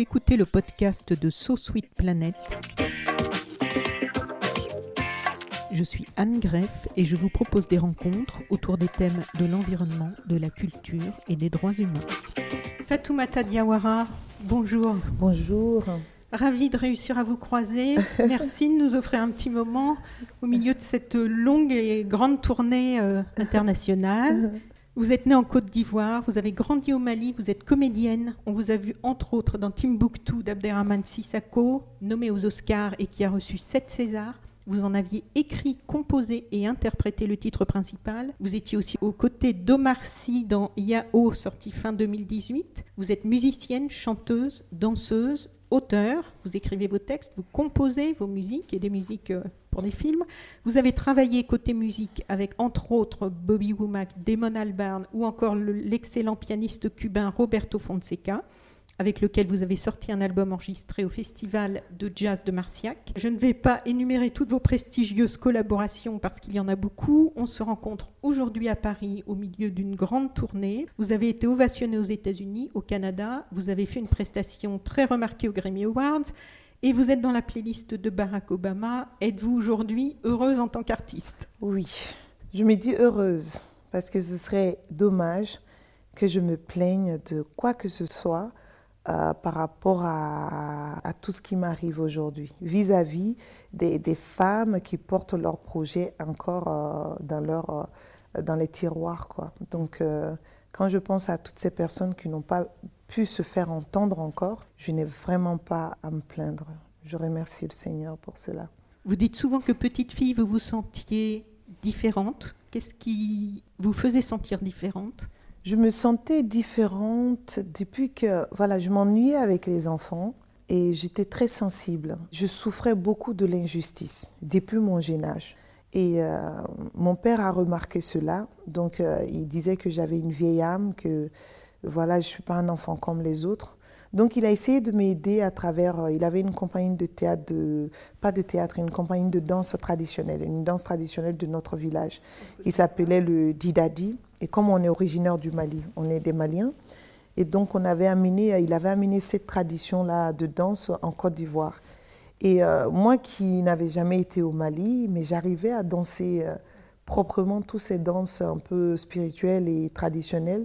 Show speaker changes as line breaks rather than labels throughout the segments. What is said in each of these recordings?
Vous écoutez le podcast de So Sweet Planet. Je suis Anne Greff et je vous propose des rencontres autour des thèmes de l'environnement, de la culture et des droits humains. Fatoumata Diawara, bonjour.
Bonjour.
Ravie de réussir à vous croiser. Merci de nous offrir un petit moment au milieu de cette longue et grande tournée euh, internationale. Vous êtes née en Côte d'Ivoire, vous avez grandi au Mali, vous êtes comédienne. On vous a vu entre autres dans Timbuktu d'Abderrahmane Sissako, nommé aux Oscars et qui a reçu sept Césars. Vous en aviez écrit, composé et interprété le titre principal. Vous étiez aussi aux côtés d'Omar Sy dans Yao, sorti fin 2018. Vous êtes musicienne, chanteuse, danseuse, auteur. Vous écrivez vos textes, vous composez vos musiques et des musiques euh, pour des films. Vous avez travaillé côté musique avec entre autres Bobby Womack, Damon Albarn ou encore le- l'excellent pianiste cubain Roberto Fonseca avec lequel vous avez sorti un album enregistré au Festival de Jazz de Marciac. Je ne vais pas énumérer toutes vos prestigieuses collaborations parce qu'il y en a beaucoup. On se rencontre aujourd'hui à Paris au milieu d'une grande tournée. Vous avez été ovationné aux États-Unis, au Canada. Vous avez fait une prestation très remarquée aux Grammy Awards. Et vous êtes dans la playlist de Barack Obama. Êtes-vous aujourd'hui heureuse en tant qu'artiste?
Oui, je me dis heureuse parce que ce serait dommage que je me plaigne de quoi que ce soit euh, par rapport à, tout ce qui m'arrive aujourd'hui, vis-à-vis des, femmes qui portent leurs projets encore euh, dans, leur, euh, dans les tiroirs. Quoi. Donc, quand je pense à toutes ces personnes qui n'ont pas pu se faire entendre encore, je n'ai vraiment pas à me plaindre. Je remercie le Seigneur pour cela.
Vous dites souvent que petite fille, vous vous sentiez différente. Qu'est-ce qui vous faisait sentir différente?
Je me sentais différente depuis que voilà, je m'ennuyais avec les enfants et j'étais très sensible. Je souffrais beaucoup de l'injustice depuis mon jeune âge. Et euh, mon père a remarqué cela, donc euh, il disait que j'avais une vieille âme, que voilà, je suis pas un enfant comme les autres. Donc il a essayé de m'aider à travers. euh, il avait une compagnie de théâtre, pas de théâtre, une compagnie de danse traditionnelle, une danse traditionnelle de notre village, qui s'appelait le Didadi. Et comme on est originaire du Mali, on est des Maliens, et donc on avait amené, il avait amené cette tradition-là de danse en Côte d'Ivoire. Et euh, moi qui n'avais jamais été au Mali, mais j'arrivais à danser euh, proprement toutes ces danses un peu spirituelles et traditionnelles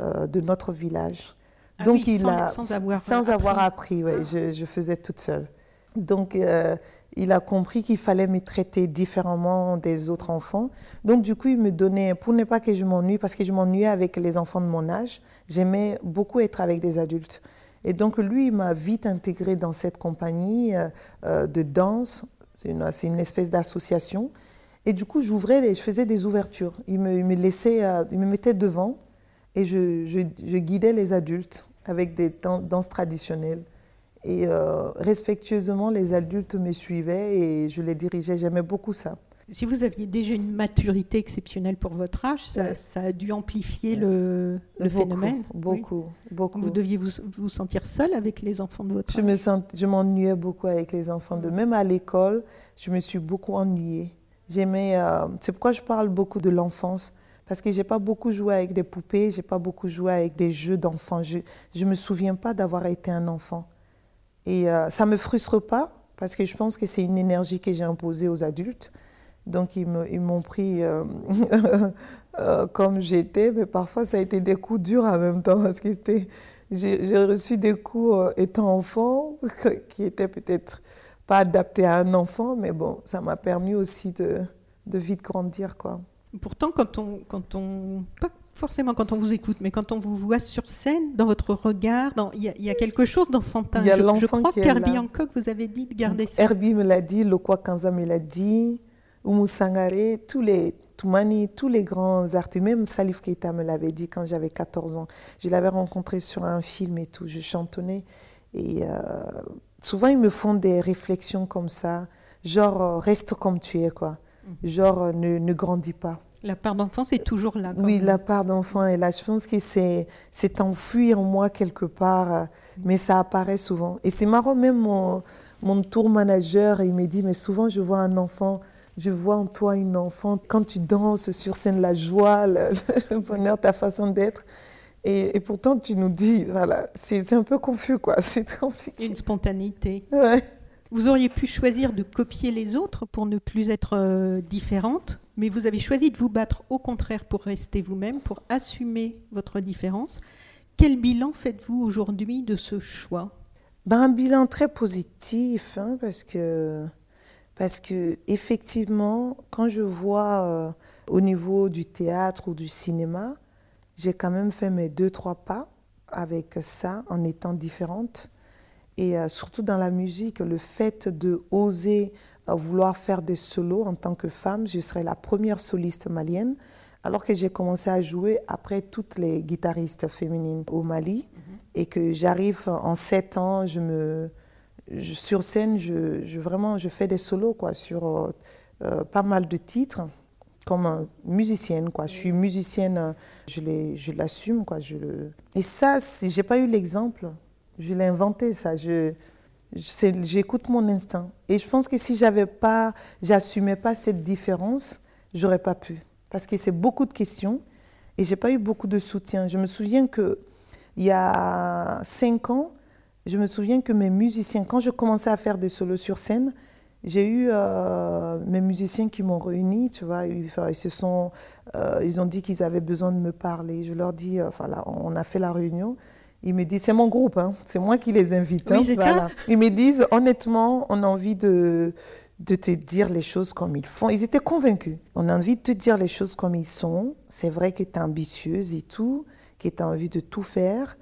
euh, de notre village.
Ah
Donc
oui,
il
sans,
a,
sans avoir
sans avoir appris, ouais, je, je faisais toute seule. Donc euh, il a compris qu'il fallait me traiter différemment des autres enfants. Donc du coup, il me donnait, pour ne pas que je m'ennuie, parce que je m'ennuyais avec les enfants de mon âge, j'aimais beaucoup être avec des adultes. Et donc lui, il m'a vite intégré dans cette compagnie euh, euh, de danse. C'est une, espèce d'association. Et du coup, j'ouvrais, je faisais des ouvertures. Il me, il me laissait, euh, il me mettait devant et je, je- je guidais les adultes avec des dan- danses traditionnelles. Et euh, respectueusement, les adultes me suivaient et je les dirigeais. J'aimais beaucoup ça.
Si vous aviez déjà une maturité exceptionnelle pour votre âge, ça,
Ouais.
ça a dû amplifier le, le
Beaucoup,
phénomène. Oui.
Beaucoup, beaucoup.
Vous deviez vous, vous sentir seul avec les enfants de votre
Je
âge.
me sent, je m'ennuyais beaucoup avec les enfants. De même à l'école, je me suis beaucoup ennuyée. J'aimais. euh, c'est pourquoi je parle beaucoup de l'enfance, parce que j'ai pas beaucoup joué avec des poupées, j'ai pas beaucoup joué avec des jeux d'enfants. Je, je me souviens pas d'avoir été un enfant. Et euh, ça me frustre pas, parce que je pense que c'est une énergie que j'ai imposée aux adultes. Donc ils m'ont pris euh, euh, comme j'étais, mais parfois ça a été des coups durs en même temps, parce que j'ai reçu des coups euh, étant enfant qui étaient peut-être pas adaptés à un enfant, mais bon, ça m'a permis aussi de, de vite grandir, quoi.
Pourtant, quand on, quand on, pas forcément quand on vous écoute, mais quand on vous voit sur scène, dans votre regard, il y, a- il y a quelque chose d'enfantin.
Il y a
Je, je crois qu'Herbie. Hancock vous avez dit de garder ça.
Herbie me l'a dit, Lokwa Kanza me l'a dit, Oumou Sangaré, tous les Toumani, tous les grands artistes, même Salif Keita me l'avait dit quand j'avais 14 ans. Je l'avais rencontré sur un film et tout, je chantonnais. Et euh, souvent, ils me font des réflexions comme ça, genre euh, reste comme tu es, quoi. Mhm. Genre euh, ne, ne grandis pas.
La part d'enfance est toujours là.
oui, la part d'enfant est là. Je pense que c'est, c'est enfoui en moi quelque part, mais ça apparaît souvent. Et c'est marrant, même mon, mon tour manager, il me dit, mais souvent je vois un enfant, je vois en toi une enfant, quand tu danses sur scène, la joie, le, bonheur, ta façon d'être. Et, pourtant, tu nous dis, voilà, c'est, un peu confus, quoi. C'est compliqué.
Une spontanéité. Vous auriez pu choisir de copier les autres pour ne plus être euh, différente, mais vous avez choisi de vous battre au contraire pour rester vous-même, pour assumer votre différence. Quel bilan faites-vous aujourd'hui de ce choix?
Ben, Un bilan très positif, hein, parce que, parce que effectivement, quand je vois euh, au niveau du théâtre ou du cinéma, j'ai quand même fait mes deux, trois pas avec ça en étant différente. Et euh, surtout dans la musique, le fait de oser euh, vouloir faire des solos en tant que femme, je serais la première soliste malienne, alors que j'ai commencé à jouer après toutes les guitaristes féminines au Mali, mhm. et que j'arrive en sept ans, je me, sur scène, je, je, vraiment, je fais des solos quoi, sur euh, pas mal de titres comme musicienne quoi. Je suis musicienne, je l'assume quoi. Je le... Et ça, j'ai pas eu l'exemple je l'ai inventé, ça. J'écoute mon instinct. Et je pense que si j'avais pas, j'assumais pas cette différence, j'aurais pas pu. Parce que c'est beaucoup de questions et j'ai pas eu beaucoup de soutien. Je me souviens que il y a cinq ans, je me souviens que mes musiciens, quand je commençais à faire des solos sur scène, j'ai eu euh, mes musiciens qui m'ont réuni, tu vois, ils, se sont, euh, ils ont dit qu'ils avaient besoin de me parler. Je leur dis, euh, enfin là, on a fait la réunion. Ils me disent, c'est mon groupe, hein. c'est moi qui les invite.
Oui, hein. ça.
Ils me disent, honnêtement, on a envie de, de te dire les choses comme ils font. Ils étaient convaincus. On a envie de te dire les choses comme ils sont. C'est vrai que tu es ambitieuse et tout, que tu as envie de tout faire.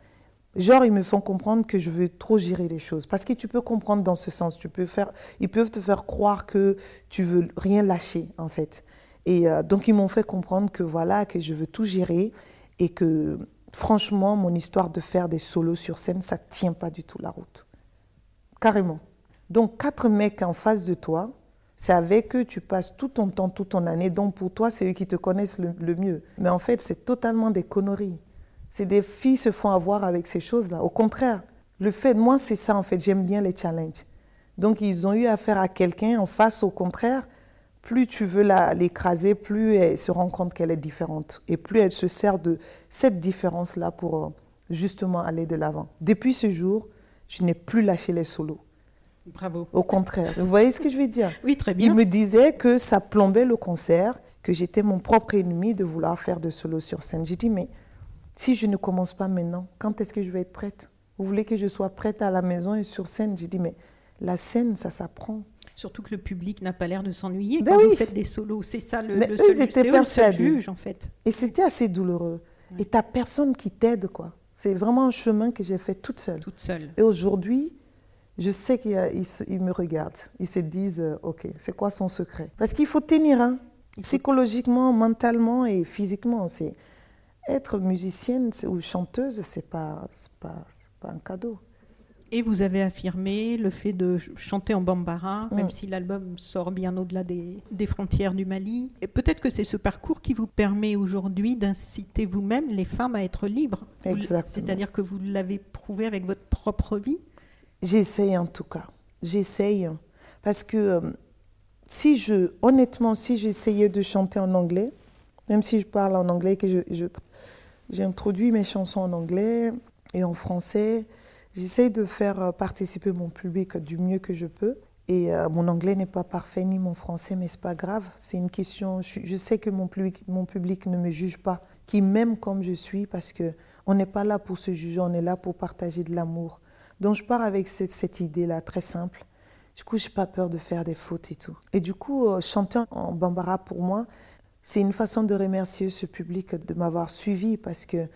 Genre, ils me font comprendre que je veux trop gérer les choses. Parce que tu peux comprendre dans ce sens. Tu peux faire, ils peuvent te faire croire que tu veux rien lâcher, en fait. Et euh, donc, ils m'ont fait comprendre que voilà, que je veux tout gérer et que franchement, mon histoire de faire des solos sur scène, ça tient pas du tout la route. Carrément. Donc, quatre mecs en face de toi, c'est avec eux tu passes tout ton temps, toute ton année. Donc, pour toi, c'est eux qui te connaissent le, mieux. Mais en fait, c'est totalement des conneries. C'est des filles se font avoir avec ces choses-là. Au contraire, le fait, moi, c'est ça, en fait. J'aime bien les challenges. Donc, ils ont eu affaire à quelqu'un en face, au contraire, plus tu veux l'écraser, plus elle se rend compte qu'elle est différente. Et plus elle se sert de cette différence-là pour euh, justement aller de l'avant. Depuis ce jour, je n'ai plus lâché les solos.
Bravo.
Au contraire. Vous voyez ce que je veux dire?
Oui, très bien.
Il me disait que ça plombait le concert, que j'étais mon propre ennemi de vouloir faire de solos sur scène. J'ai dit, mais si je ne commence pas maintenant, quand est-ce que je vais être prête? Vous voulez que je sois prête à la maison et sur scène? J'ai dit, mais la scène, ça s'apprend.
Surtout que le public n'a pas l'air de s'ennuyer ben quand vous faites des solos. C'est ça le, le seul,
étaient
juge, en fait.
Et c'était assez douloureux. Et tu personne qui t'aide, quoi. C'est vraiment un chemin que j'ai fait toute seule.
Toute seule.
Et aujourd'hui, je sais qu'ils me regardent. Ils se disent, euh, OK, c'est quoi son secret? Parce qu'il faut tenir, hein, psychologiquement, mentalement et physiquement. C'est être musicienne ou chanteuse, c'est pas, pas, pas un cadeau.
Et vous avez affirmé le fait de chanter en bambara, même mm. si l'album sort bien au-delà des, frontières du Mali. Et peut-être que c'est ce parcours qui vous permet aujourd'hui d'inciter vous-même les femmes à être libres. C'est-à-dire que vous l'avez prouvé avec votre propre vie.
J'essaye en tout cas. J'essaye. Parce que euh, si je, honnêtement, si j'essayais de chanter en anglais, même si je parle en anglais, que je, j'ai introduit mes chansons en anglais et en français, J'essaie de faire euh, participer mon public du mieux que je peux. Et euh, mon anglais n'est pas parfait, ni mon français, mais c'est pas grave. C'est une question. Je, sais que mon public, mon public ne me juge pas, qui m'aime comme je suis, parce que on n'est pas là pour se juger, on est là pour partager de l'amour. Donc je pars avec cette, idée-là, très simple. Du coup, j'ai pas peur de faire des fautes et tout. Et du coup, euh, chanter en bambara pour moi, c'est une façon de remercier ce public de m'avoir suivi parce que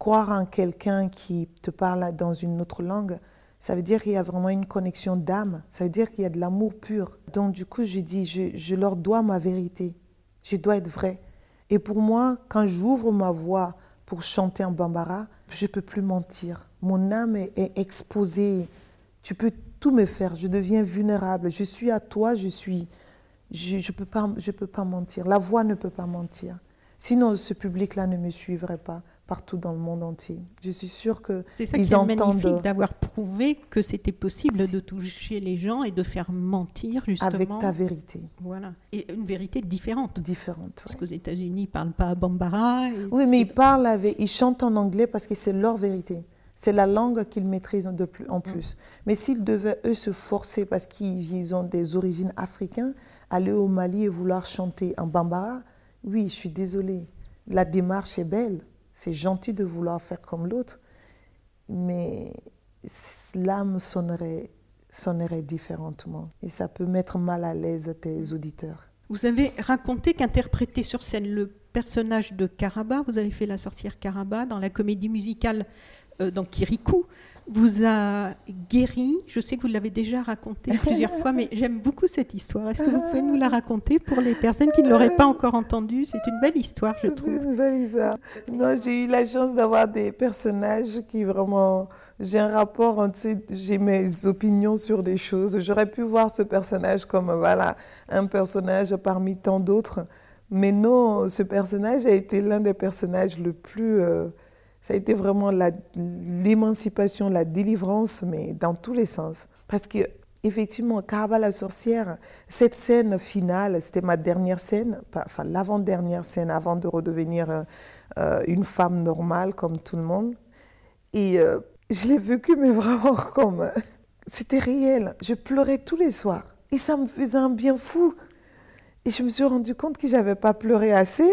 croire en quelqu'un qui te parle dans une autre langue, Ça veut dire qu'il y a vraiment une connexion d'âme. Ça veut dire qu'il y a de l'amour pur. Donc du coup, je dis, je, leur dois ma vérité. Je dois être vrai. Et pour moi, quand j'ouvre ma voix pour chanter en bambara, je ne peux plus mentir. Mon âme est, exposée. Tu peux tout me faire. Je deviens vulnérable. Je suis à toi, je suis. Je ne peux, je peux pas mentir. La voix ne peut pas mentir. Sinon, ce public-là ne me suivrait pas partout dans le monde entier. Je suis sûre que
C'est ça qui est magnifique d'avoir prouvé que c'était possible de toucher les gens et de faire mentir justement.
avec ta vérité
Voilà. Et une vérité différente.
différente.
Parce
ouais.
qu'aux États-Unis, ils ne parlent pas bambara. et
Oui, mais ils parlent, avec, ils chantent en anglais parce que c'est leur vérité. C'est la langue qu'ils maîtrisent de plus,
Mm.
en plus. Mais s'ils devaient, eux, se forcer parce qu'ils ils ont des origines africaines, aller au Mali et vouloir chanter en bambara, oui, je suis désolée. La démarche est belle. C'est gentil de vouloir faire comme l'autre. Mais l'âme sonnerait, sonnerait différemment. Et ça peut mettre mal à l'aise tes auditeurs.
Vous avez raconté qu'interpréter sur scène le personnage de Caraba, vous avez fait la sorcière Caraba dans la comédie musicale euh, dans Kirikou, vous a guéri. Je sais que vous l'avez déjà raconté plusieurs fois, mais j'aime beaucoup cette histoire. Est-ce que vous pouvez nous la raconter pour les personnes qui ne l'auraient pas encore entendue? C'est une belle histoire, je
C'est
trouve.
une belle histoire. Non, j'ai eu la chance d'avoir des personnages qui vraiment. J'ai un rapport, hein, j'ai mes opinions sur des choses. J'aurais pu voir ce personnage comme voilà, un personnage parmi tant d'autres. Mais non, ce personnage a été l'un des personnages le plus. euh, ça a été vraiment l'émancipation, la délivrance, mais dans tous les sens. Parce que, effectivement, Caraba la sorcière, cette scène finale, c'était ma dernière scène, enfin l'avant-dernière scène avant de redevenir euh, une femme normale comme tout le monde. Et euh, je l'ai vécu, mais vraiment comme. C'était réel. Je pleurais tous les soirs. Et ça me faisait un bien fou. Et je me suis rendu compte que j'avais pas pleuré assez.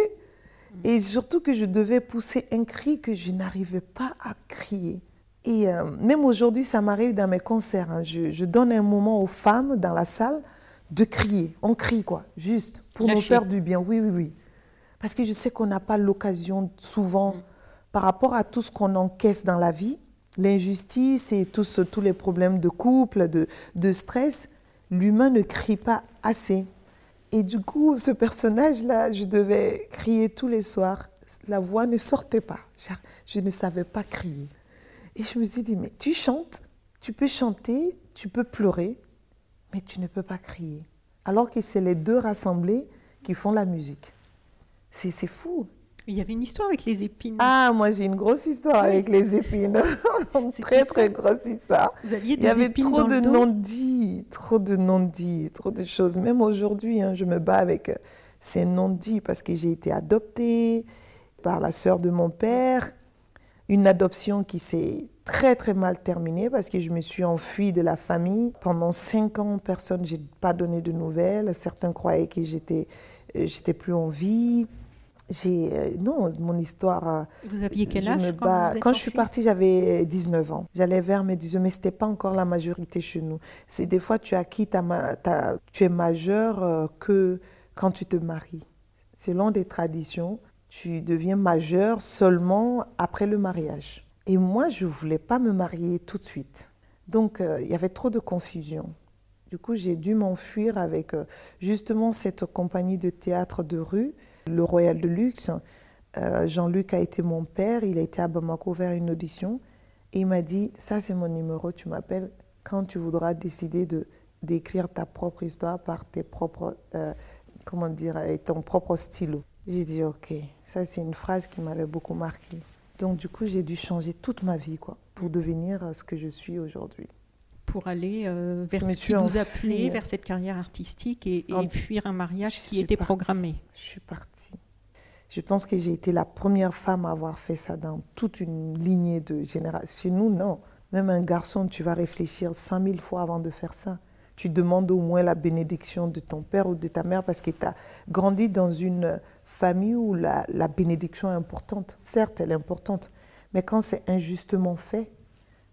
Et surtout que je devais pousser un cri que je n'arrivais pas à crier. Et euh, même aujourd'hui, ça m'arrive dans mes concerts. hein. Je, je donne un moment aux femmes dans la salle de crier. On crie, quoi, juste pour nous faire du bien. Oui, oui, oui. Parce que je sais qu'on n'a pas l'occasion souvent, par rapport à tout ce qu'on encaisse dans la vie, l'injustice et tous, tous les problèmes de couple, de, de stress, l'humain ne crie pas assez. Et du coup, ce personnage-là, je devais crier tous les soirs. La voix ne sortait pas. Je, ne savais pas crier. Et je me suis dit, mais tu chantes, tu peux chanter, tu peux pleurer, mais tu ne peux pas crier. Alors que c'est les deux rassemblés qui font la musique. C'est fou.
Il y avait une histoire avec les épines.
Ah, moi j'ai une grosse histoire
Oui.
avec les épines. Très, très grosse histoire.
vous aviez
Il
des
y avait
épines
trop
dans
de
le dos
non-dits, trop de non-dits, trop de choses. Même aujourd'hui, hein, je me bats avec euh, ces non-dits parce que j'ai été adoptée par la sœur de mon père. Une adoption qui s'est très très mal terminée parce que je me suis enfuie de la famille. Pendant cinq ans, personne, j'ai pas donné de nouvelles. Certains croyaient que j'étais, euh, j'étais plus en vie. J'ai, euh, non, mon histoire. euh,
Vous aviez quel âge quand, vous êtes
quand je suis partie, j'avais 19 ans. J'allais vers mes 18 ans, mais ce n'était pas encore la majorité chez nous. C'est des fois, tu acquittes ta, tu es majeur euh, que quand tu te maries. Selon des traditions, tu deviens majeur seulement après le mariage. Et moi, je ne voulais pas me marier tout de suite. Donc, euh, il y avait trop de confusion. Du coup, j'ai dû m'enfuir avec euh, justement cette compagnie de théâtre de rue, le Royal de Luxe. Euh, Jean-Luc a été mon père, il a été à Bamako vers une audition et il m'a dit Ça, c'est mon numéro, tu m'appelles quand tu voudras décider de d'écrire ta propre histoire par tes propres, euh, comment dire, ton propre stylo. J'ai dit Ok, ça, c'est une phrase qui m'avait beaucoup marqué. Donc, du coup, j'ai dû changer toute ma vie quoi, pour devenir ce que je suis aujourd'hui.
Pour aller euh, vers
Je me
ce qui
suis
vous
enfuie.
appelait, vers cette carrière artistique et, et
En-
fuir un mariage
Je
qui était
partie.
programmé.
Je suis partie. Je pense que j'ai été la première femme à avoir fait ça dans toute une lignée de générations. Chez nous, non. Même un garçon, tu vas réfléchir 5000 fois avant de faire ça. Tu demandes au moins la bénédiction de ton père ou de ta mère parce que tu as grandi dans une famille où la, la bénédiction est importante. Certes, elle est importante, mais quand c'est injustement fait,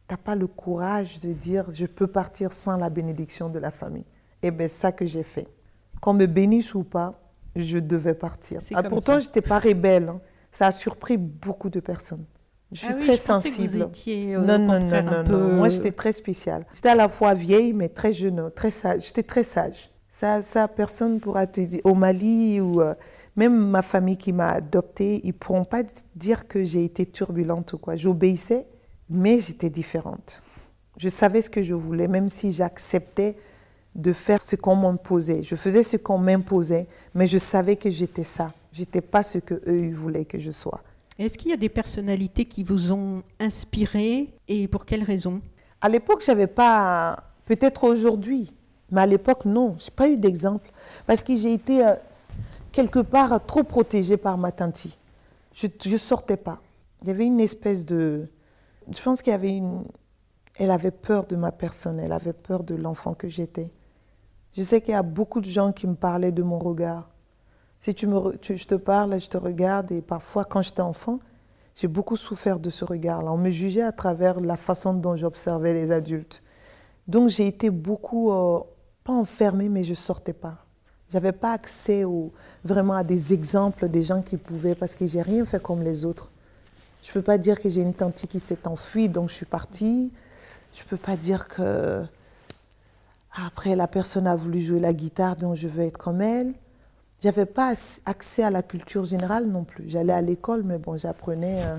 tu n'as pas le courage de dire je peux partir sans la bénédiction de la famille. Et bien, ça que j'ai fait. Qu'on me bénisse ou pas, je devais partir. Ah, pourtant, je n'étais pas rebelle. hein. Ça a surpris beaucoup de personnes. Je suis ah très sensible. non, non, non, non, non, Moi, j'étais très spéciale. J'étais à la fois vieille, mais très jeune, très sage. J'étais très sage. Ça, ça, personne pourra te dire. Au Mali, ou euh, même ma famille qui m'a adoptée, ils ne pourront pas dire que j'ai été turbulente ou quoi. J'obéissais, mais j'étais différente. Je savais ce que je voulais, même si j'acceptais de faire ce qu'on m'imposait. Je faisais ce qu'on m'imposait, mais je savais que j'étais ça. J'étais pas ce que eux voulaient que je sois.
Est-ce qu'il y a des personnalités qui vous ont inspiré et pour quelles raisons?
À l'époque, j'avais pas. Peut-être aujourd'hui, mais à l'époque, non. J'ai pas eu d'exemple parce que j'ai été euh, quelque part trop protégée par ma tante. Je ne sortais pas. Il y avait une espèce de. Je pense qu'il y avait une. Elle avait peur de ma personne. Elle avait peur de l'enfant que j'étais. Je sais qu'il y a beaucoup de gens qui me parlaient de mon regard. Si tu me, je te parle, je te regarde, et parfois, quand j'étais enfant, j'ai beaucoup souffert de ce regard-là. On me jugeait à travers la façon dont j'observais les adultes. Donc, j'ai été beaucoup, euh, pas enfermée, mais je sortais pas. Je n'avais pas accès au, vraiment à des exemples des gens qui pouvaient, parce que j'ai rien fait comme les autres. Je ne peux pas dire que j'ai une tante qui s'est enfuie, donc je suis partie. Je ne peux pas dire que après, la personne a voulu jouer la guitare, donc je veux être comme elle. J'avais pas accès à la culture générale non plus. J'allais à l'école, mais bon, j'apprenais euh,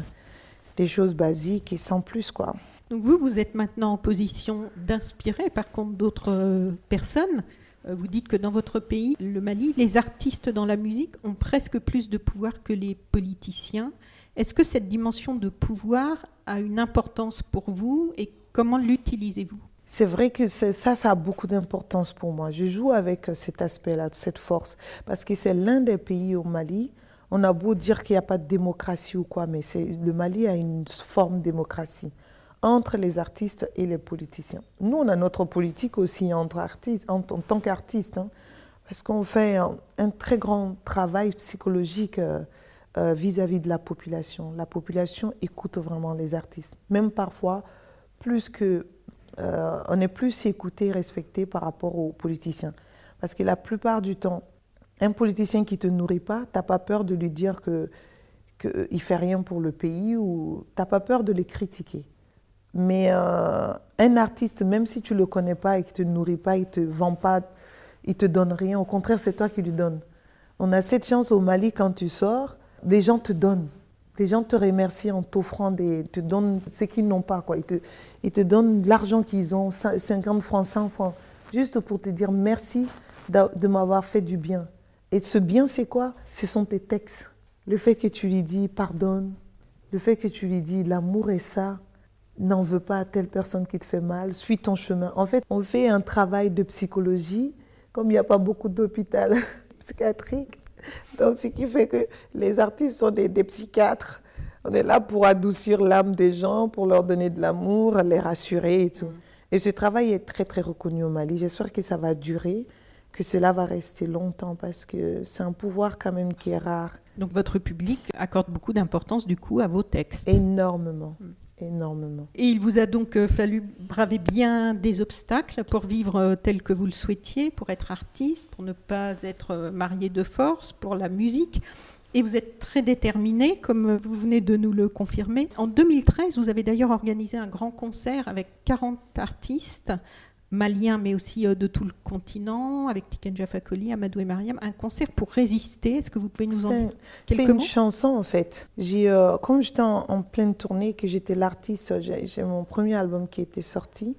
des choses basiques et sans plus, quoi.
Donc vous, vous êtes maintenant en position d'inspirer, par contre, d'autres euh, personnes. Euh, vous dites que dans votre pays, le Mali, les artistes dans la musique ont presque plus de pouvoir que les politiciens. Est-ce que cette dimension de pouvoir a une importance pour vous et comment l'utilisez-vous?
C'est vrai que ça, ça a beaucoup d'importance pour moi. Je joue avec euh, cet aspect-là, cette force, parce que c'est l'un des pays au Mali. On a beau dire qu'il n'y a pas de démocratie ou quoi, mais le Mali a une forme de démocratie entre les artistes et les politiciens. Nous, on a notre politique aussi entre artistes, en, tant qu'artistes, hein, parce qu'on fait un, très grand travail psychologique euh, euh, vis-à-vis de la population. La population écoute vraiment les artistes, même parfois plus que euh, on est plus écouté, respecté par rapport aux politiciens. Parce que la plupart du temps, un politicien qui ne te nourrit pas, tu n'as pas peur de lui dire qu'il ne fait rien pour le pays ou tu n'as pas peur de les critiquer. Mais euh, un artiste, même si tu ne le connais pas et qu'il ne te nourrit pas, il te vend pas, il te donne rien, au contraire, c'est toi qui lui donnes. On a cette chance au Mali, quand tu sors, des gens te donnent. Des gens te remercient en t'offrant des. te donnent ce qu'ils n'ont pas. Quoi. Ils, te, ils te donnent l'argent qu'ils ont, 50 francs, 100 francs, juste pour te dire merci de, m'avoir fait du bien. Et ce bien, c'est quoi? Ce sont tes textes. Le fait que tu lui dis pardonne, le fait que tu lui dis l'amour est ça, n'en veux pas à telle personne qui te fait mal, suis ton chemin. En fait, on fait un travail de psychologie, comme il n'y a pas beaucoup d'hôpital psychiatrique donc, ce qui fait que les artistes sont des, psychiatres. On est là pour adoucir l'âme des gens, pour leur donner de l'amour, les rassurer et tout. Et ce travail est très, très reconnu au Mali. J'espère que ça va durer, que cela va rester longtemps parce que c'est un pouvoir quand même qui est rare.
Donc votre public accorde beaucoup d'importance du coup à vos textes
Énormément.
Et il vous a donc euh, fallu braver bien des obstacles pour vivre euh, tel que vous le souhaitiez, pour être artiste, pour ne pas être euh, marié de force, pour la musique. Et vous êtes très déterminé, comme vous venez de nous le confirmer. En 2013, vous avez d'ailleurs organisé un grand concert avec 40 artistes malien, mais aussi euh, de tout le continent, avec Tiken Fakoli, Amadou et Mariam, un concert pour résister. Est-ce que vous pouvez nous en dire quelques mots
C'est une chanson en fait. J'ai, euh, comme j'étais en, pleine tournée, que j'étais l'artiste, j'ai, mon premier album qui était sorti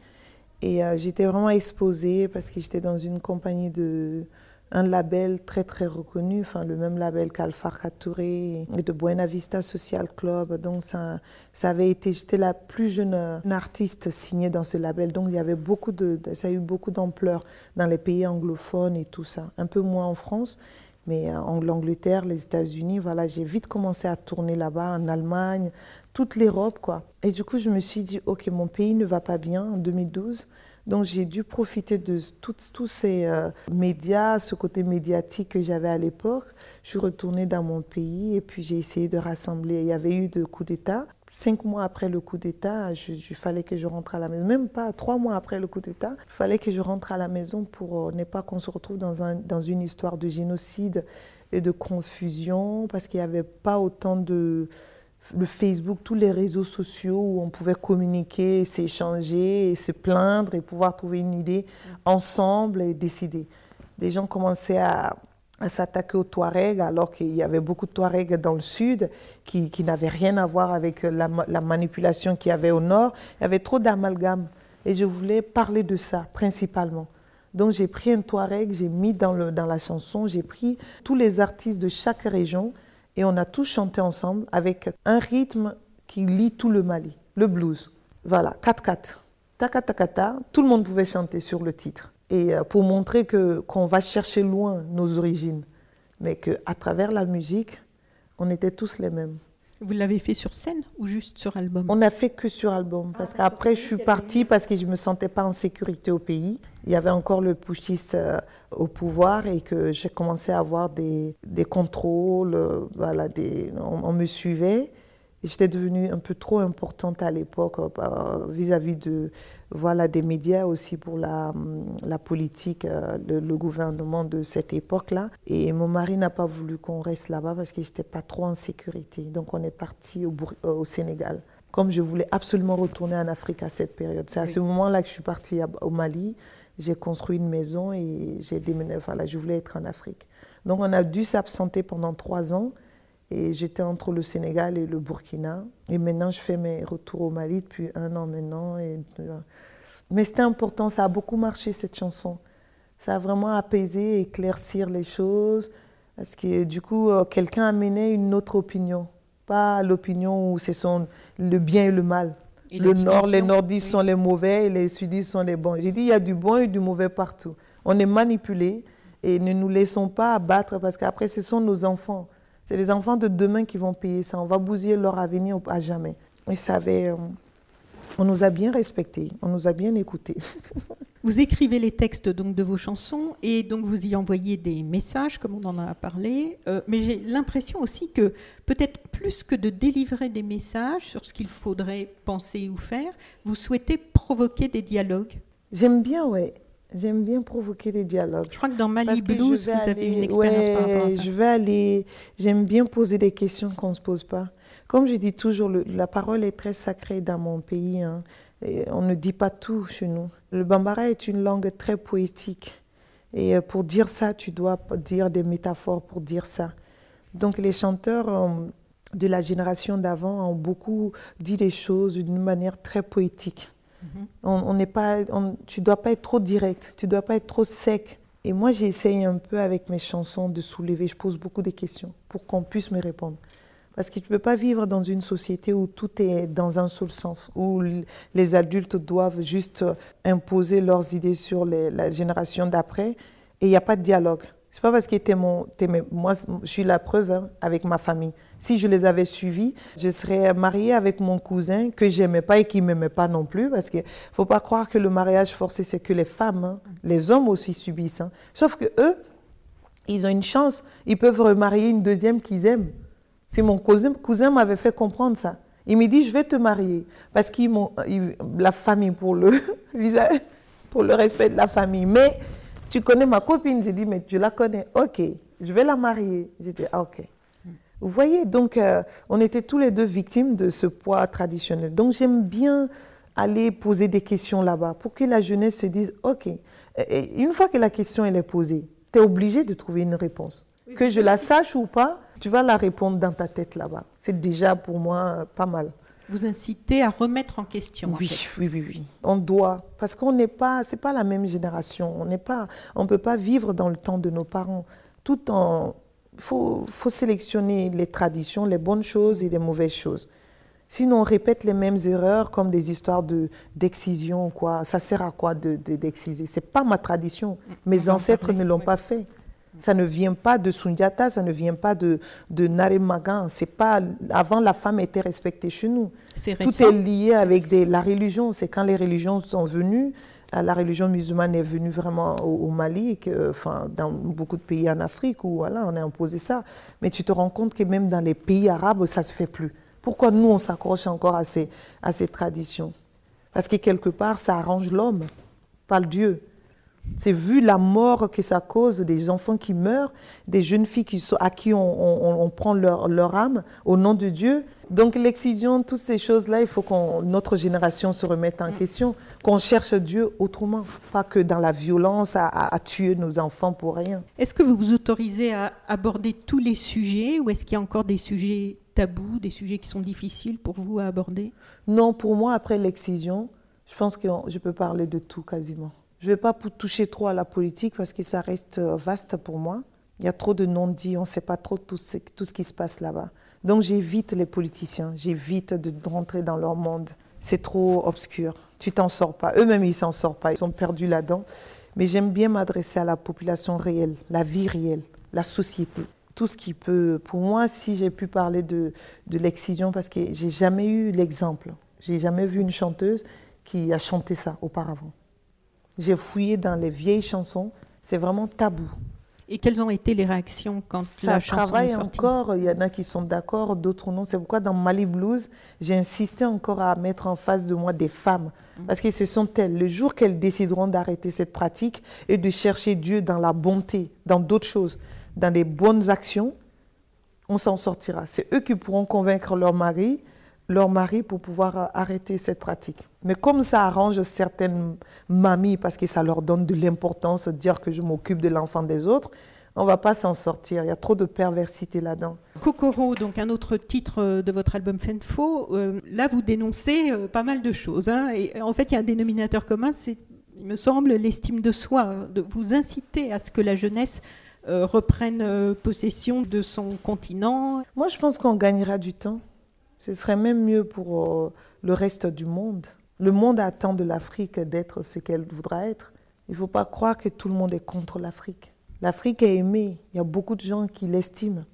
et euh, j'étais vraiment exposée parce que j'étais dans une compagnie de un label très très reconnu, enfin le même label qu'Alpha Touré et de Buena Vista Social Club. Donc ça, avait été, j'étais la plus jeune artiste signée dans ce label. Donc il y avait beaucoup de, ça a eu beaucoup d'ampleur dans les pays anglophones et tout ça. Un peu moins en France, mais en Angleterre, les États-Unis, voilà, j'ai vite commencé à tourner là-bas, en Allemagne, toute l'Europe quoi. Et du coup je me suis dit, ok, mon pays ne va pas bien en 2012. Donc j'ai dû profiter de tous ces euh, médias, ce côté médiatique que j'avais à l'époque. Je suis retournée dans mon pays et puis j'ai essayé de rassembler. Il y avait eu de coups d'État. Cinq mois après le coup d'État, il fallait que je rentre à la maison. Même pas trois mois après le coup d'État, il fallait que je rentre à la maison pour euh, ne pas qu'on se retrouve dans une histoire de génocide et de confusion parce qu'il n'y avait pas autant de le Facebook, tous les réseaux sociaux où on pouvait communiquer, s'échanger, se plaindre et pouvoir trouver une idée ensemble et décider. Des gens commençaient à, s'attaquer aux Touaregs alors qu'il y avait beaucoup de Touaregs dans le sud qui, n'avaient rien à voir avec la, manipulation qu'il y avait au nord. Il y avait trop d'amalgame et je voulais parler de ça principalement. Donc j'ai pris un Touareg, j'ai mis dans la chanson, j'ai pris tous les artistes de chaque région et on a tous chanté ensemble avec un rythme qui lie tout le Mali, le blues. Voilà, 4-4. Taka tout le monde pouvait chanter sur le titre. Et euh, pour montrer que qu'on va chercher loin nos origines, mais qu'à travers la musique, on était tous les mêmes.
Vous l'avez fait sur scène ou juste sur album
On n'a fait que sur album parce ah, qu'après je suis partie parce que je me sentais pas en sécurité au pays. Il y avait encore le pushiste euh, au pouvoir et que j'ai commencé à avoir des, des contrôles, euh, voilà, des, on, me suivait. J'étais devenue un peu trop importante à l'époque euh, vis-à-vis de voilà des médias aussi pour la, la politique, le, le, gouvernement de cette époque-là. Et mon mari n'a pas voulu qu'on reste là-bas parce que j'étais pas trop en sécurité. Donc on est parti au, au, Sénégal. Comme je voulais absolument retourner en Afrique à cette période. C'est à ce moment-là que je suis partie au Mali j'ai construit une maison et j'ai déménagé. Voilà, je voulais être en Afrique. Donc on a dû s'absenter pendant trois ans et j'étais entre le Sénégal et le Burkina. Et maintenant, je fais mes retours au Mali depuis un an maintenant. Et... Mais c'était important, ça a beaucoup marché cette chanson. Ça a vraiment apaisé, éclaircir les choses. Parce que du coup, euh, quelqu'un a mené une autre opinion. Pas l'opinion où c'est le bien et le mal le nord, les nordistes sont les mauvais et les sudistes sont les bons. J'ai dit, il y a du bon et du mauvais partout. On est manipulé et ne nous laissons pas abattre parce qu'après, ce sont nos enfants. C'est les enfants de demain qui vont payer ça. On va bousiller leur avenir à jamais. Ils savaient, euh, on nous a bien respectés, on nous a bien écoutés.
Vous écrivez les textes donc de vos chansons et donc vous y envoyez des messages, comme on en a parlé. Euh, mais j'ai l'impression aussi que peut-être plus que de délivrer des messages sur ce qu'il faudrait penser ou faire, vous souhaitez provoquer des dialogues.
J'aime bien, ouais. J'aime bien provoquer des dialogues.
Je crois que dans Mali Blues, vous avez une expérience par rapport à ça.
Je vais aller. J'aime bien poser des questions qu'on ne se pose pas. Comme je dis toujours, la parole est très sacrée dans mon pays. Hein on ne dit pas tout chez nous. Le bambara est une langue très poétique. Et euh, pour dire ça, tu dois dire des métaphores pour dire ça. Donc les chanteurs euh, de la génération d'avant ont beaucoup dit les choses d'une manière très poétique. Mm-hmm. On n'est pas, tu dois pas être trop direct, tu dois pas être trop sec. Et moi, j'essaye un peu avec mes chansons de soulever. Je pose beaucoup de questions pour qu'on puisse me répondre. Parce que tu ne peux pas vivre dans une société où tout est dans un seul sens, où les adultes doivent juste imposer leurs idées sur la génération d'après et il n'y a pas de dialogue. C'est pas parce es mon, moi, je suis la preuve hein, avec ma famille. Si je les avais suivis, je serais mariée avec mon cousin que j'aimais pas et qui m'aimait pas non plus, parce qu'il faut pas croire que le mariage forcé c'est que les femmes, hein. les hommes aussi subissent. Hein. Sauf que eux, ils ont une chance, ils peuvent remarier une deuxième qu'ils aiment. Si mon cousin, cousin m'avait fait comprendre ça. Il me dit, je vais te marier. Parce qu'il la famille, pour le, pour le respect de la famille. Mais tu connais ma copine J'ai dit, mais je la connais. Ok, je vais la marier. J'étais, ah, ok. Vous voyez, donc euh, on était tous les deux victimes de ce poids traditionnel. Donc j'aime bien aller poser des questions là-bas pour que la jeunesse se dise, ok, et une fois que la question elle est posée, tu es obligé de trouver une réponse. que je la sache ou pas, tu vas la répondre dans ta tête là-bas. C'est déjà pour moi pas mal.
Vous incitez à remettre en question.
Oui, oui, oui, oui. On doit, parce qu'on n'est pas, c'est pas la même génération. On n'est pas, on peut pas vivre dans le temps de nos parents. Tout en, faut, faut sélectionner les traditions, les bonnes choses et les mauvaises choses. Sinon, on répète les mêmes erreurs comme des histoires de d'excision, quoi. Ça sert à quoi de d'exciser C'est pas ma tradition. Mes ancêtres ne l'ont pas fait. Ça ne vient pas de Sundiata, ça ne vient pas de, de Naremagan. C'est pas avant la femme était respectée chez nous. Tout est lié avec des, la religion. C'est quand les religions sont venues. Euh, la religion musulmane est venue vraiment au, Mali, que, enfin, dans beaucoup de pays en Afrique où voilà, on a imposé ça. Mais tu te rends compte que même dans les pays arabes, ça se fait plus. Pourquoi nous, on s'accroche encore à ces, à ces traditions? Parce que quelque part, ça arrange l'homme, pas le Dieu. C'est vu la mort que ça cause, des enfants qui meurent, des jeunes filles qui sont, à qui on, prend leur, leur, âme au nom de Dieu. Donc l'excision, toutes ces choses-là, il faut que notre génération se remette en question, qu'on cherche Dieu autrement, pas que dans la violence, à, à tuer nos enfants pour rien.
Est-ce que vous vous autorisez à aborder tous les sujets ou est-ce qu'il y a encore des sujets tabous, des sujets qui sont difficiles pour vous à aborder?
Non, pour moi, après l'excision, je pense que je peux parler de tout quasiment. Je ne vais pas toucher trop à la politique parce que ça reste euh, vaste pour moi. Il y a trop de non-dits, on ne sait pas trop tout ce, qui se passe là-bas. Donc j'évite les politiciens, j'évite de rentrer dans leur monde. C'est trop obscur. Tu t'en sors pas. Eux-mêmes, ils s'en sortent pas. Ils sont perdus là-dedans. Mais j'aime bien m'adresser à la population réelle, la vie réelle, la société. Tout ce qui peut. Pour moi, si j'ai pu parler de, de l'excision, parce que j'ai jamais eu l'exemple. J'ai jamais vu une chanteuse qui a chanté ça auparavant. J'ai fouillé dans les vieilles chansons, c'est vraiment tabou.
Et quelles ont été les réactions quand ça la chanson travaille est
sortie encore, il y en a qui sont d'accord, d'autres non. C'est pourquoi dans Mali Blues, j'ai insisté encore à mettre en face de moi des femmes. Mm. Parce que ce sont elles, le jour qu'elles décideront d'arrêter cette pratique et de chercher Dieu dans la bonté, dans d'autres choses, dans les bonnes actions, on s'en sortira. C'est eux qui pourront convaincre leur mari leur mari pour pouvoir euh, arrêter cette pratique. Mais comme ça arrange certaines mamies parce que ça leur donne de l'importance de dire que je m'occupe de l'enfant des autres, on va pas s'en sortir. Il y a trop de perversité là-dedans.
Kokoro, donc un autre titre euh, de votre album Fenfo, euh, là vous dénoncez pas mal de choses. Hein. et en fait, il y a un dénominateur commun, c'est, il me semble, l'estime de soi, de vous inciter à ce que la jeunesse reprenne possession de son continent.
Moi, je pense qu'on gagnera du temps. Ce serait même mieux pour euh, le reste du monde. Le monde attend de l'Afrique d'être ce qu'elle voudra être. Il ne faut pas croire que tout le monde est contre l'Afrique. L'Afrique est aimée. Il y a beaucoup de gens qui l'estiment.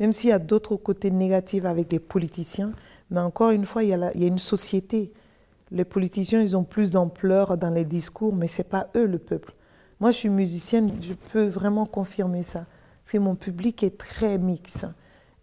Même s'il y a d'autres côtés négatifs avec les politiciens. Mais encore une fois, il y a, une société. Les politiciens, ils ont plus d'ampleur dans les discours, mais ce n'est pas eux le peuple. Moi, je suis musicienne, je peux vraiment confirmer ça. Parce que mon public est très mixte.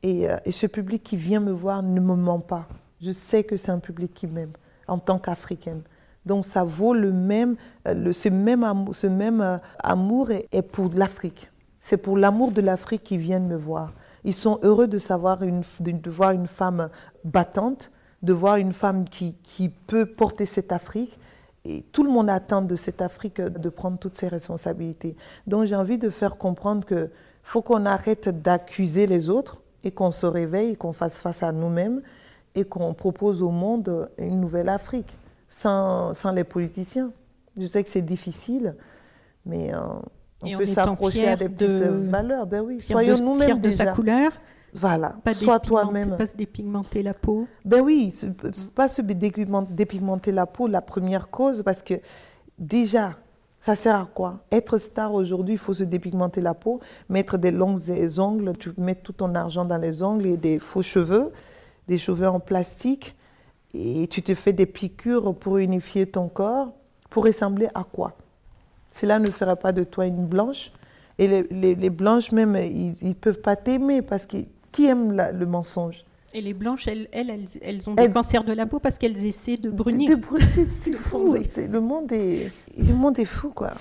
Euh, et, ce public qui vient me voir ne me ment pas. Je sais que c'est un public qui m'aime en tant qu'Africaine. Donc ça vaut le même, euh, ce même amour, ce même euh, amour est, pour l'Afrique. C'est pour l'amour de l'Afrique qu'ils viennent me voir. Ils sont heureux de, savoir une, de, voir une femme battante, de voir une femme qui, qui peut porter cette Afrique. Et tout le monde attend de cette Afrique de prendre toutes ses responsabilités. Donc j'ai envie de faire comprendre qu'il faut qu'on arrête d'accuser les autres et qu'on se réveille, qu'on fasse face à nous-mêmes et qu'on propose au monde une nouvelle Afrique sans, sans les politiciens. Je sais que c'est difficile, mais euh, on peut s'approcher à des petites valeurs. Ben oui,
soyons nous-mêmes de sa couleur.
Voilà, pas sois toi-même.
Pas se dépigmenter la peau.
Ben oui, pas se dépigmenter la peau, la première cause, parce que déjà, ça sert à quoi? Être star aujourd'hui, il faut se dépigmenter la peau, mettre des longs ongles, tu mets tout ton argent dans les ongles et des faux cheveux, des cheveux en plastique, et tu te fais des piqûres pour unifier ton corps, pour ressembler à quoi? Cela ne ferait pas de toi une blanche. Et les, blanches même, ils ne peuvent pas t'aimer parce que qui aime le mensonge?
Et les blanches, elles, elles, elles, ont des cancers de la peau parce qu'elles essaient de brunir.
c'est fou. le, monde est, le monde est fou, quoi.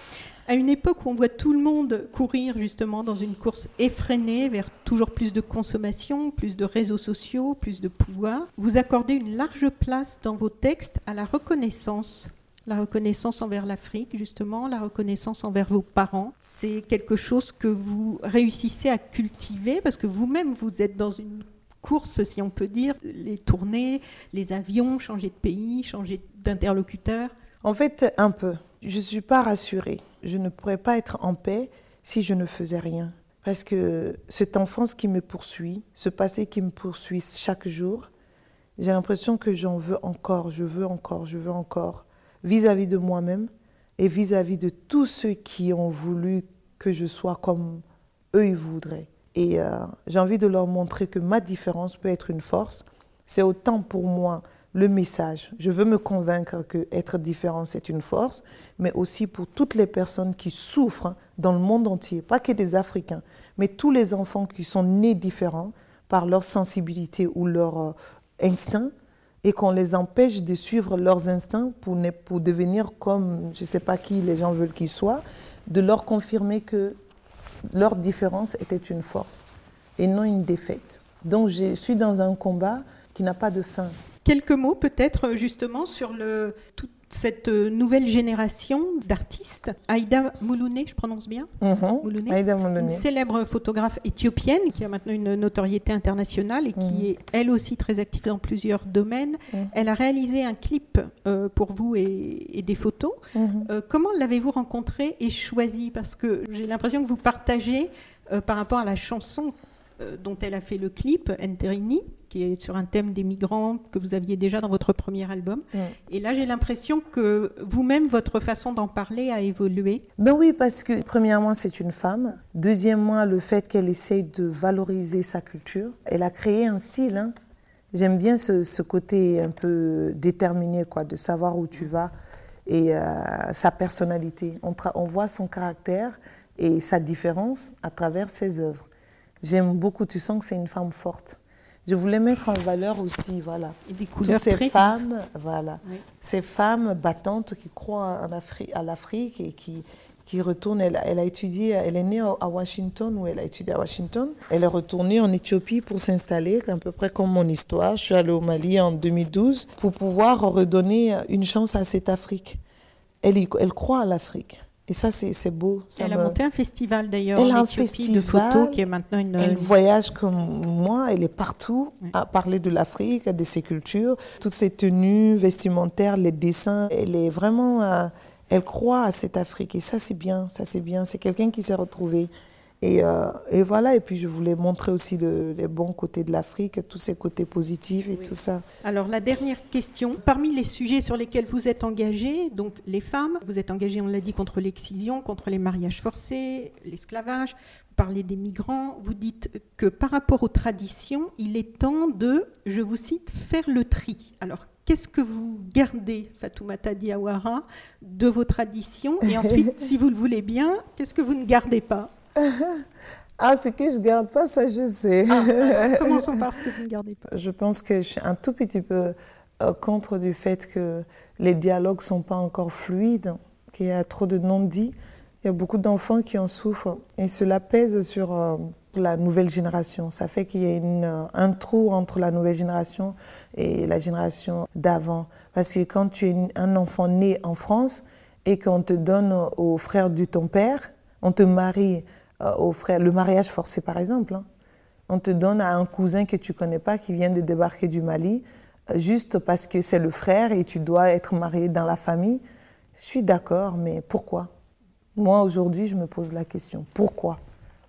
À une époque où on voit tout le monde courir justement dans une course effrénée vers toujours plus de consommation, plus de réseaux sociaux, plus de pouvoir, vous accordez une large place dans vos textes à la reconnaissance. La reconnaissance envers l'Afrique, justement, la reconnaissance envers vos parents. C'est quelque chose que vous réussissez à cultiver parce que vous-même, vous êtes dans une course, si on peut dire, les tournées, les avions, changer de pays, changer d'interlocuteur
En fait, un peu. Je ne suis pas rassurée. Je ne pourrais pas être en paix si je ne faisais rien. Parce que cette enfance qui me poursuit, ce passé qui me poursuit chaque jour, j'ai l'impression que j'en veux encore, je veux encore, je veux encore, vis-à-vis de moi-même et vis-à-vis -vis de tous ceux qui ont voulu que je sois comme eux ils voudraient. Et euh, j'ai envie de leur montrer que ma différence peut être une force. C'est autant pour moi le message. Je veux me convaincre que être différent, c'est une force, mais aussi pour toutes les personnes qui souffrent dans le monde entier, pas que des Africains, mais tous les enfants qui sont nés différents par leur sensibilité ou leur euh, instinct et qu'on les empêche de suivre leurs instincts pour, pour devenir comme je ne sais pas qui les gens veulent qu'ils soient, de leur confirmer que leur différence était une force et non une défaite. Donc je suis dans un combat qui n'a pas de fin.
Quelques mots peut-être justement sur le, toute cette nouvelle génération d'artistes. Aïda Moulouné, je prononce bien
Mhm.
Moulouné,
Aïda Moulouné.
Une célèbre photographe éthiopienne qui a maintenant une notoriété internationale et qui
Mhm.
est elle aussi très active dans plusieurs domaines.
Mhm.
Elle a réalisé un clip euh, pour vous et, et des photos.
Mhm.
Euh, comment l'avez-vous rencontré et choisi Parce que j'ai l'impression que vous partagez euh, par rapport à la chanson euh, dont elle a fait le clip, Enterini, qui est sur un thème des migrants que vous aviez déjà dans votre premier album. Et là, j'ai l'impression que vous-même, votre façon d'en parler a évolué.
Ben oui, parce que premièrement, c'est une femme. Deuxièmement, le fait qu'elle essaye de valoriser sa culture. Elle a créé un style. hein. J'aime bien ce, ce côté un peu déterminé, quoi, de savoir où tu vas et euh, sa personnalité. On voit son caractère et sa différence à travers ses œuvres. J'aime beaucoup, tu sens que c'est une femme forte. Je voulais mettre en valeur aussi, voilà,
Et des couleurs
toutes ces femmes, voilà,
Oui.
ces femmes battantes qui croient en Afri- à l'Afrique et qui, qui retournent. Elle, elle a étudié, elle est née à Washington, où elle a étudié à Washington. Elle est retournée en Éthiopie pour s'installer, à peu près comme mon histoire. Je suis allée au Mali en 2012 pour pouvoir redonner une chance à cette Afrique. Elle, elle croit à l'Afrique. Et ça, c'est c'est beau. Ça
Elle a monté un festival d'ailleurs
Elle a
en
un
Éthiopie de
festival.
photos qui est maintenant une.
Elle voyage comme moi, elle est partout à parler de l'Afrique, de ses cultures, toutes ses tenues vestimentaires, les dessins. Elle est vraiment, elle croit à cette Afrique et ça c'est bien, ça c'est bien. C'est quelqu'un qui s'est retrouvé. Et, euh, et voilà, et puis je voulais montrer aussi le- les bons côtés de l'Afrique, tous ses côtés positifs et
Oui.
tout ça.
Alors la dernière question, parmi les sujets sur lesquels vous êtes engagé, donc les femmes, vous êtes engagé, on l'a dit, contre l'excision, contre les mariages forcés, l'esclavage, vous parlez des migrants, vous dites que par rapport aux traditions, il est temps de, je vous cite, faire le tri. Alors qu'est-ce que vous gardez, Fatoumata Diawara, de vos traditions? Et ensuite, si vous le voulez bien, qu'est-ce que vous ne gardez pas?
Ah, ce que je garde pas, ça je sais.
Ah, Commençons par ce que vous ne gardez pas.
Je pense que je suis un tout petit peu euh, contre du fait que les dialogues sont pas encore fluides, qu'il y a trop de non-dits. Il y a beaucoup d'enfants qui en souffrent et cela pèse sur euh, la nouvelle génération. Ça fait qu'il y a une, euh, un trou entre la nouvelle génération et la génération d'avant. Parce que quand tu es une- un enfant né en France et qu'on te donne au frère de ton père, on te marie euh, le mariage forcé par exemple, hein. on te donne à un cousin que tu connais pas qui vient de débarquer du Mali, euh, juste parce que c'est le frère et tu dois être marié dans la famille. Je suis d'accord, mais pourquoi? Moi, aujourd'hui, je me pose la question. Pourquoi?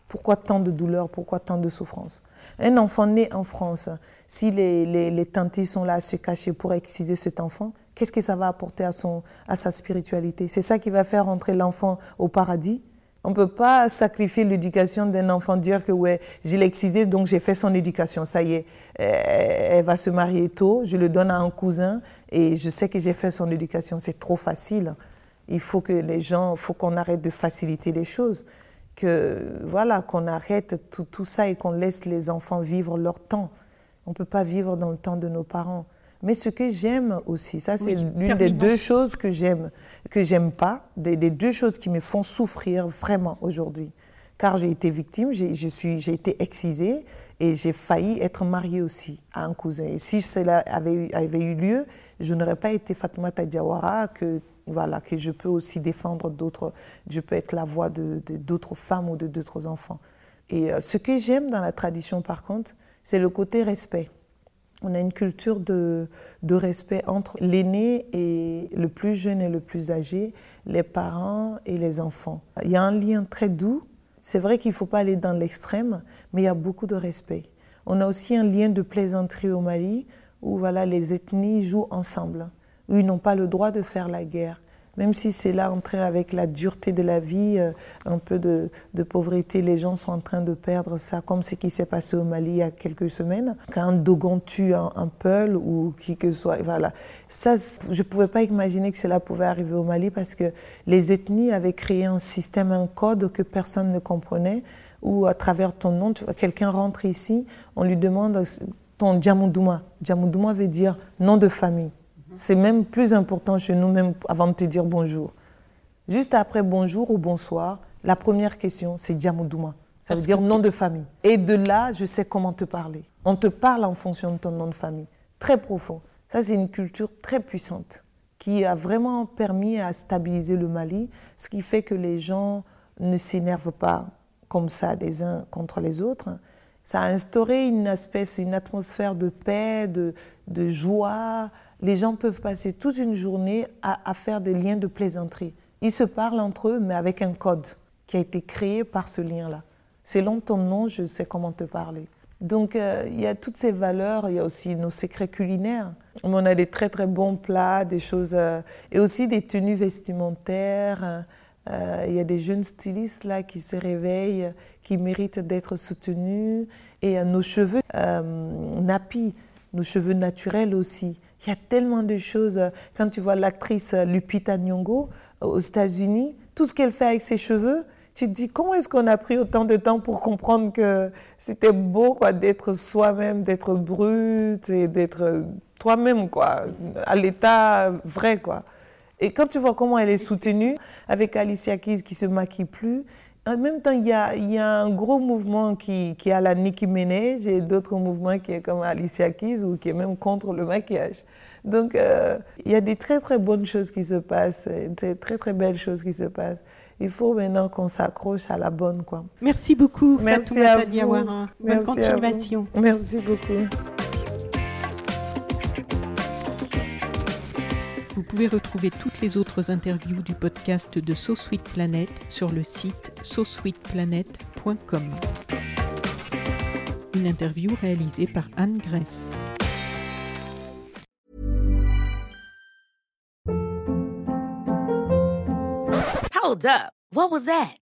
Pourquoi tant de douleur Pourquoi tant de souffrance Un enfant né en France, si les, les, sont là à se cacher pour exciser cet enfant, qu'est-ce que ça va apporter à, son, à sa spiritualité? C'est ça qui va faire entrer l'enfant au paradis? On ne peut pas sacrifier l'éducation d'un enfant, dire que ouais, je l'ai excisé, donc j'ai fait son éducation. Ça y est, elle va se marier tôt, je le donne à un cousin et je sais que j'ai fait son éducation. C'est trop facile. Il faut que les gens, faut qu'on arrête de faciliter les choses, que voilà, qu'on arrête tout, tout ça et qu'on laisse les enfants vivre leur temps. On ne peut pas vivre dans le temps de nos parents. Mais ce que j'aime aussi, ça c'est
Oui,
l'une des deux choses que j'aime, que j'aime pas, des, des deux choses qui me font souffrir vraiment aujourd'hui. Car j'ai été victime, j'ai je suis- j'ai été excisée et j'ai failli être mariée aussi à un cousin. Et si cela avait, eu- avait eu lieu, je n'aurais pas été Fatoumata Diawara, que, voilà, que je peux aussi défendre d'autres, je peux être la voix de de- d'autres femmes ou de d'autres enfants. Et euh, ce que j'aime dans la tradition, par contre, c'est le côté respect. On a une culture de, de respect entre l'aîné et le plus jeune et le plus âgé, les parents et les enfants. Il y a un lien très doux. C'est vrai qu'il ne faut pas aller dans l'extrême, mais il y a beaucoup de respect. On a aussi un lien de plaisanterie au Mali où voilà, les ethnies jouent ensemble, où ils n'ont pas le droit de faire la guerre. Même si c'est là entré avec la dureté de la vie, euh, un peu de, pauvreté, les gens sont en train de perdre ça, comme ce qui s'est passé au Mali il y a quelques semaines. Quand Dogon tue un, un Peul ou qui que ce soit, voilà. Ça, je ne pouvais pas imaginer que cela pouvait arriver au Mali parce que les ethnies avaient créé un système, un code que personne ne comprenait, où à travers ton nom, quelqu'un rentre ici, on lui demande ton Djamoudouma. Djamoudouma veut dire nom de famille. C'est même plus important chez nous, même avant de te dire bonjour. Juste après bonjour ou bonsoir, la première question, c'est Djamoudouma. Ça veut dire nom de famille. Et de là, je sais comment te parler. On te parle en fonction de ton nom de famille. Très profond. Ça, c'est une culture très puissante qui a vraiment permis à stabiliser le Mali, ce qui fait que les gens ne s'énervent pas comme ça les uns contre les autres. Ça a instauré une espèce, une atmosphère de paix, de, de joie. Les gens peuvent passer toute une journée à, faire des liens de plaisanterie. Ils se parlent entre eux, mais avec un code qui a été créé par ce lien-là. Selon ton nom, je sais comment te parler. Donc euh, il y a toutes ces valeurs, il y a aussi nos secrets culinaires. On a des très très bons plats, des choses, euh, et aussi des tenues vestimentaires. Euh, il y a des jeunes stylistes là qui se réveillent, qui méritent d'être soutenus. Et nos cheveux nappies, nos cheveux naturels aussi. Il y a tellement de choses. Quand tu vois l'actrice Lupita Nyong'o aux États-Unis, tout ce qu'elle fait avec ses cheveux, tu te dis comment est-ce qu'on a pris autant de temps pour comprendre que c'était beau quoi d'être soi-même, d'être brut et d'être toi-même quoi, à l'état vrai quoi. Et quand tu vois comment elle est soutenue avec Alicia Keys qui se maquille plus, en même temps, il y a, y a un gros mouvement qui, à la Nicki Minaj et d'autres mouvements qui est comme Alicia Keys ou qui est même contre le maquillage. Donc, euh, il y a des très très bonnes choses qui se passent, des très très belles choses qui se passent il faut maintenant qu'on s'accroche à la bonne. Quoi.
Merci beaucoup,
Merci à vous.
Bonne Merci continuation.
Merci beaucoup.
Vous pouvez retrouver toutes les autres interviews du podcast de So Sweet Planet sur le site sosweetplanet.com. Une interview réalisée par Anne Greff.
Hold up. What was that?